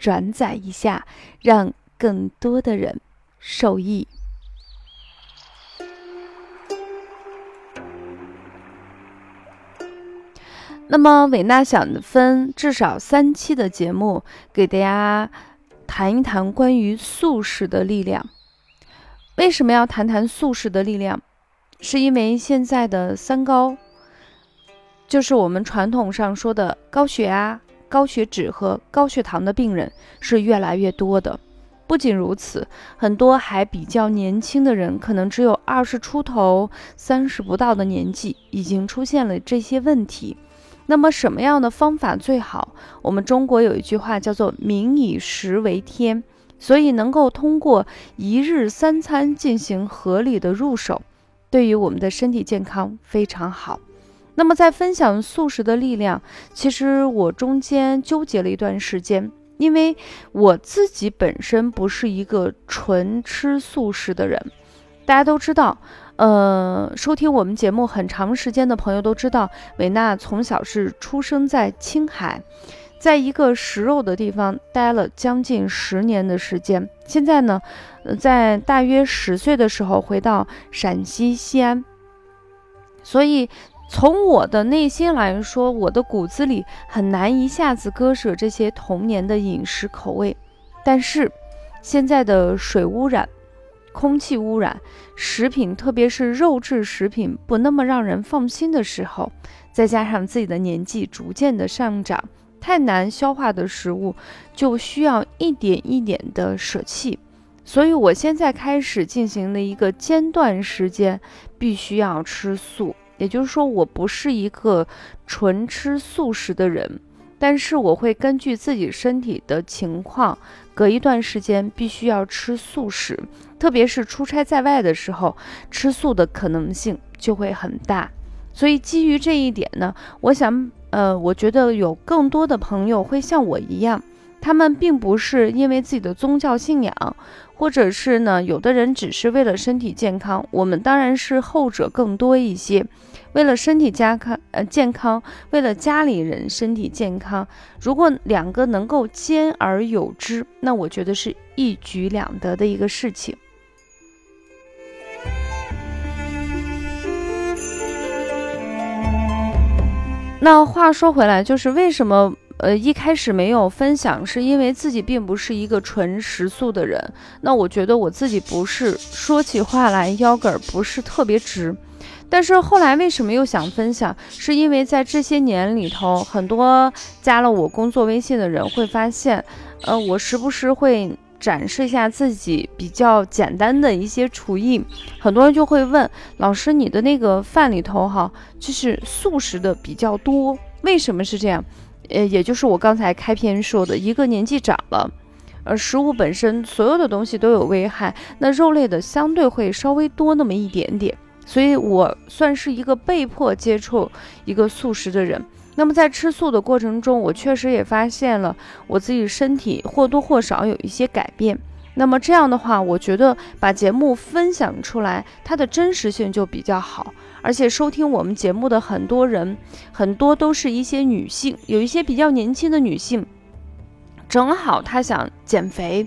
转载一下，让更多的人受益。那么，伟娜想分至少三期的节目，给大家谈一谈关于素食的力量。为什么要谈谈素食的力量？是因为现在的三高，就是我们传统上说的高血压。高血脂和高血糖的病人是越来越多的。不仅如此，很多还比较年轻的人，可能只有二十出头、三十不到的年纪，已经出现了这些问题。那么，什么样的方法最好？我们中国有一句话叫做“民以食为天”，所以能够通过一日三餐进行合理的入手，对于我们的身体健康非常好。那么，在分享素食的力量，其实我中间纠结了一段时间，因为我自己本身不是一个纯吃素食的人。大家都知道，呃，收听我们节目很长时间的朋友都知道，维娜从小是出生在青海，在一个食肉的地方待了将近十年的时间。现在呢，在大约十岁的时候回到陕西西安，所以。从我的内心来说，我的骨子里很难一下子割舍这些童年的饮食口味。但是，现在的水污染、空气污染、食品，特别是肉质食品不那么让人放心的时候，再加上自己的年纪逐渐的上涨，太难消化的食物就需要一点一点的舍弃。所以，我现在开始进行了一个间断时间，必须要吃素。也就是说，我不是一个纯吃素食的人，但是我会根据自己身体的情况，隔一段时间必须要吃素食，特别是出差在外的时候，吃素的可能性就会很大。所以基于这一点呢，我想，呃，我觉得有更多的朋友会像我一样，他们并不是因为自己的宗教信仰。或者是呢，有的人只是为了身体健康，我们当然是后者更多一些。为了身体健康，呃，健康，为了家里人身体健康，如果两个能够兼而有之，那我觉得是一举两得的一个事情。那话说回来，就是为什么？呃，一开始没有分享，是因为自己并不是一个纯食素的人。那我觉得我自己不是说起话来腰杆不是特别直。但是后来为什么又想分享？是因为在这些年里头，很多加了我工作微信的人会发现，呃，我时不时会展示一下自己比较简单的一些厨艺。很多人就会问老师，你的那个饭里头哈，就是素食的比较多，为什么是这样？呃，也就是我刚才开篇说的，一个年纪长了，而食物本身所有的东西都有危害，那肉类的相对会稍微多那么一点点，所以我算是一个被迫接触一个素食的人。那么在吃素的过程中，我确实也发现了我自己身体或多或少有一些改变。那么这样的话，我觉得把节目分享出来，它的真实性就比较好。而且收听我们节目的很多人，很多都是一些女性，有一些比较年轻的女性，正好她想减肥。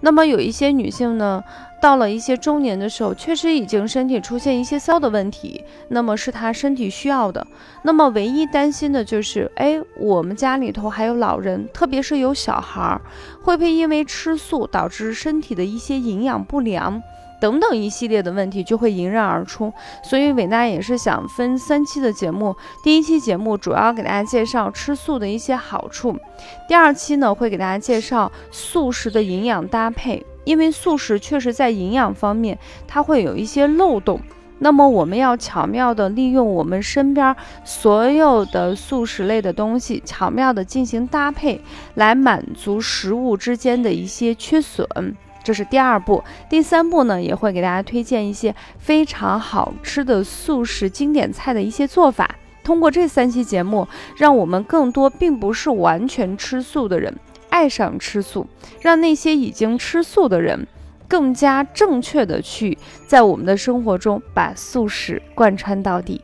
那么有一些女性呢，到了一些中年的时候，确实已经身体出现一些骚的问题，那么是她身体需要的。那么唯一担心的就是，哎，我们家里头还有老人，特别是有小孩儿，会不会因为吃素导致身体的一些营养不良？等等一系列的问题就会迎刃而出，所以伟娜也是想分三期的节目。第一期节目主要给大家介绍吃素的一些好处，第二期呢会给大家介绍素食的营养搭配，因为素食确实在营养方面它会有一些漏洞。那么我们要巧妙的利用我们身边所有的素食类的东西，巧妙的进行搭配，来满足食物之间的一些缺损。这是第二步。第三步呢，也会给大家推荐一些非常好吃的素食经典菜的一些做法。通过这三期节目，让我们更多并不是完全吃素的人爱上吃素，让那些已经吃素的人。更加正确的去在我们的生活中把素食贯穿到底。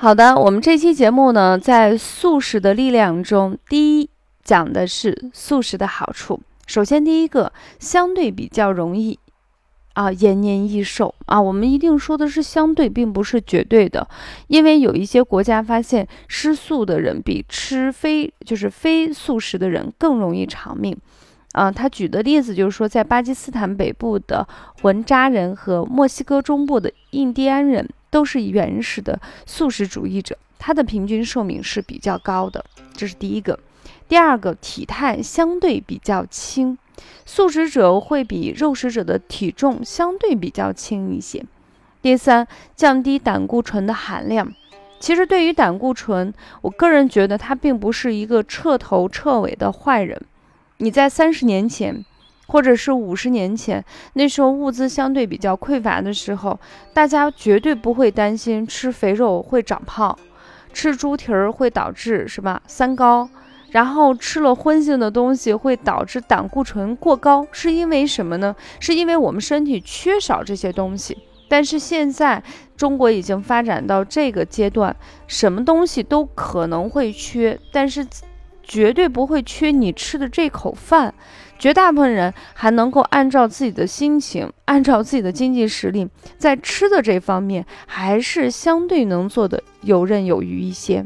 好的，我们这期节目呢，在素食的力量中，第一讲的是素食的好处。首先，第一个相对比较容易。啊，延年益寿啊！我们一定说的是相对，并不是绝对的，因为有一些国家发现吃素的人比吃非就是非素食的人更容易长命。啊，他举的例子就是说，在巴基斯坦北部的文扎人和墨西哥中部的印第安人都是原始的素食主义者，他的平均寿命是比较高的。这是第一个。第二个，体态相对比较轻。素食者会比肉食者的体重相对比较轻一些。第三，降低胆固醇的含量。其实对于胆固醇，我个人觉得它并不是一个彻头彻尾的坏人。你在三十年前，或者是五十年前，那时候物资相对比较匮乏的时候，大家绝对不会担心吃肥肉会长胖，吃猪蹄儿会导致什么三高。然后吃了荤性的东西会导致胆固醇过高，是因为什么呢？是因为我们身体缺少这些东西。但是现在中国已经发展到这个阶段，什么东西都可能会缺，但是绝对不会缺你吃的这口饭。绝大部分人还能够按照自己的心情，按照自己的经济实力，在吃的这方面还是相对能做的游刃有余一些。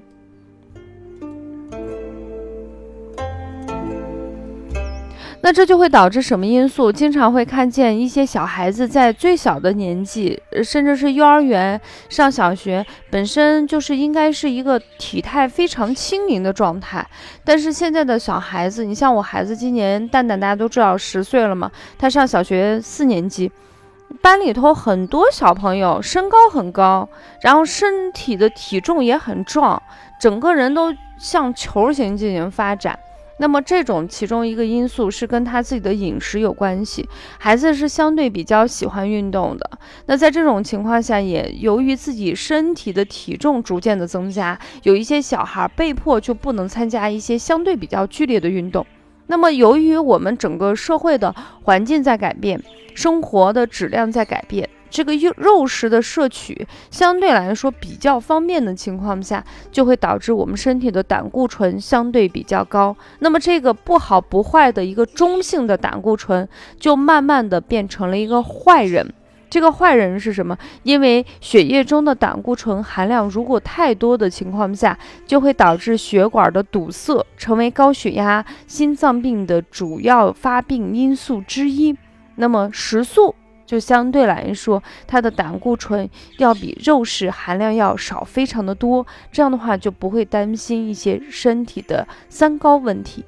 那这就会导致什么因素？经常会看见一些小孩子在最小的年纪，甚至是幼儿园上小学，本身就是应该是一个体态非常轻盈的状态。但是现在的小孩子，你像我孩子今年蛋蛋大家都知道十岁了嘛，他上小学四年级，班里头很多小朋友身高很高，然后身体的体重也很壮，整个人都向球形进行发展。那么这种其中一个因素是跟他自己的饮食有关系。孩子是相对比较喜欢运动的，那在这种情况下，也由于自己身体的体重逐渐的增加，有一些小孩被迫就不能参加一些相对比较剧烈的运动。那么由于我们整个社会的环境在改变，生活的质量在改变。这个肉肉食的摄取相对来说比较方便的情况下，就会导致我们身体的胆固醇相对比较高。那么这个不好不坏的一个中性的胆固醇，就慢慢的变成了一个坏人。这个坏人是什么？因为血液中的胆固醇含量如果太多的情况下，就会导致血管的堵塞，成为高血压、心脏病的主要发病因素之一。那么食素。就相对来说，它的胆固醇要比肉食含量要少，非常的多。这样的话就不会担心一些身体的三高问题。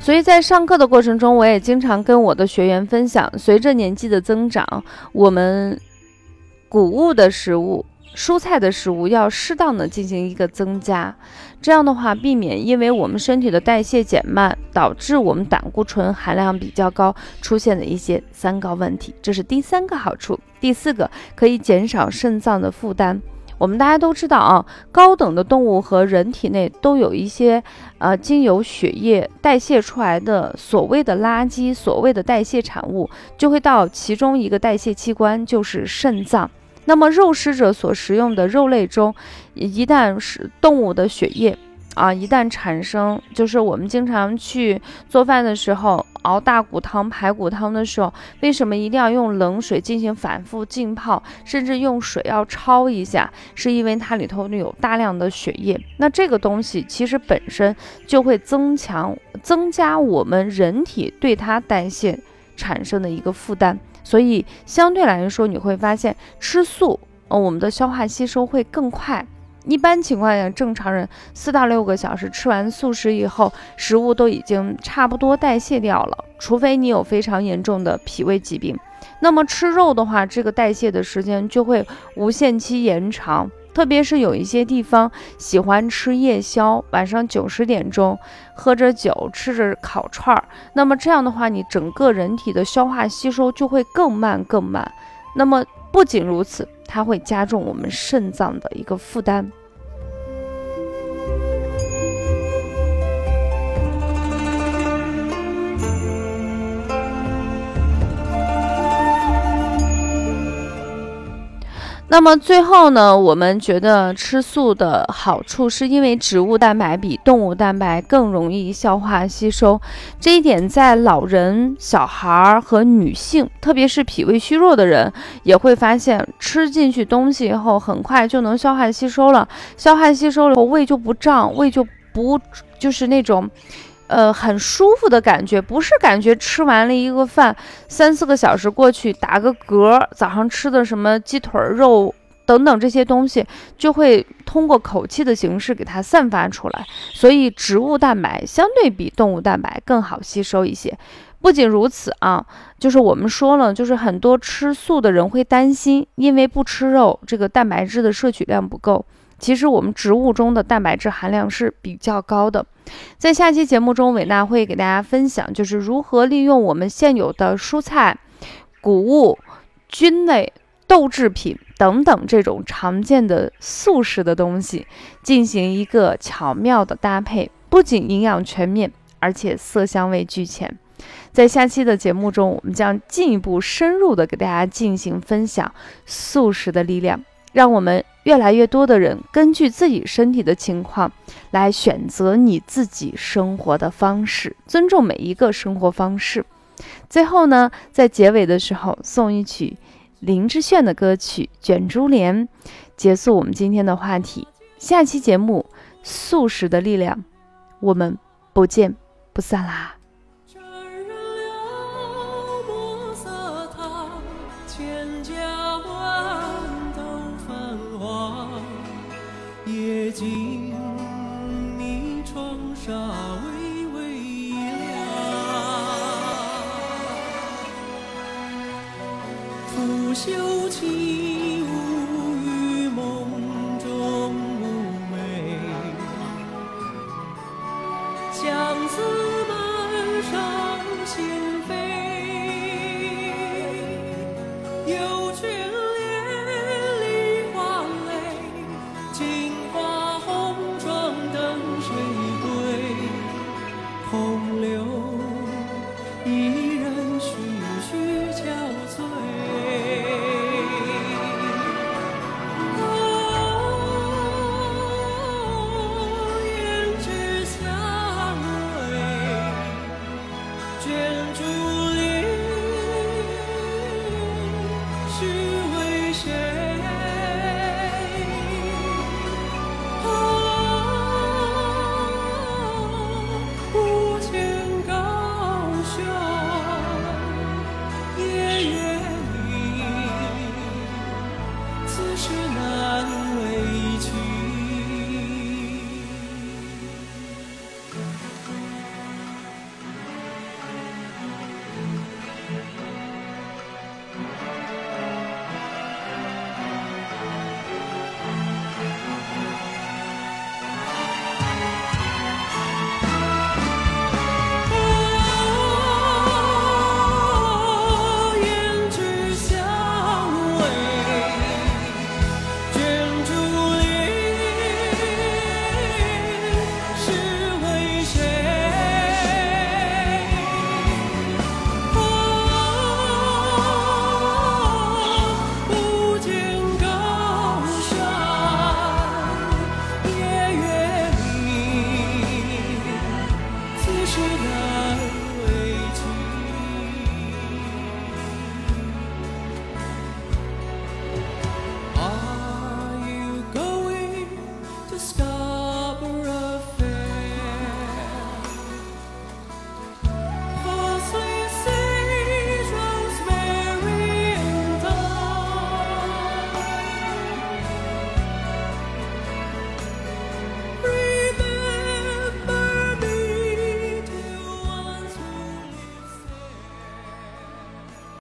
所以在上课的过程中，我也经常跟我的学员分享，随着年纪的增长，我们谷物的食物。蔬菜的食物要适当的进行一个增加，这样的话避免因为我们身体的代谢减慢，导致我们胆固醇含量比较高，出现的一些三高问题。这是第三个好处。第四个可以减少肾脏的负担。我们大家都知道啊，高等的动物和人体内都有一些呃经由血液代谢出来的所谓的垃圾，所谓的代谢产物，就会到其中一个代谢器官，就是肾脏。那么肉食者所食用的肉类中，一旦是动物的血液啊，一旦产生，就是我们经常去做饭的时候熬大骨汤、排骨汤的时候，为什么一定要用冷水进行反复浸泡，甚至用水要焯一下？是因为它里头有大量的血液。那这个东西其实本身就会增强、增加我们人体对它代谢产生的一个负担。所以相对来说，你会发现吃素，呃，我们的消化吸收会更快。一般情况下，正常人四到六个小时吃完素食以后，食物都已经差不多代谢掉了，除非你有非常严重的脾胃疾病。那么吃肉的话，这个代谢的时间就会无限期延长。特别是有一些地方喜欢吃夜宵，晚上九十点钟喝着酒，吃着烤串儿，那么这样的话，你整个人体的消化吸收就会更慢更慢。那么不仅如此，它会加重我们肾脏的一个负担。那么最后呢，我们觉得吃素的好处是因为植物蛋白比动物蛋白更容易消化吸收，这一点在老人、小孩儿和女性，特别是脾胃虚弱的人也会发现，吃进去东西以后很快就能消化吸收了，消化吸收了后胃就不胀，胃就不就是那种。呃，很舒服的感觉，不是感觉吃完了一个饭，三四个小时过去打个嗝，早上吃的什么鸡腿肉等等这些东西，就会通过口气的形式给它散发出来。所以植物蛋白相对比动物蛋白更好吸收一些。不仅如此啊，就是我们说了，就是很多吃素的人会担心，因为不吃肉，这个蛋白质的摄取量不够。其实我们植物中的蛋白质含量是比较高的，在下期节目中，伟娜会给大家分享，就是如何利用我们现有的蔬菜、谷物、菌类、豆制品等等这种常见的素食的东西，进行一个巧妙的搭配，不仅营养全面，而且色香味俱全。在下期的节目中，我们将进一步深入的给大家进行分享素食的力量。让我们越来越多的人根据自己身体的情况来选择你自己生活的方式，尊重每一个生活方式。最后呢，在结尾的时候送一曲林志炫的歌曲《卷珠帘》，结束我们今天的话题。下期节目《素食的力量》，我们不见不散啦！酒起舞于梦中妩媚，相思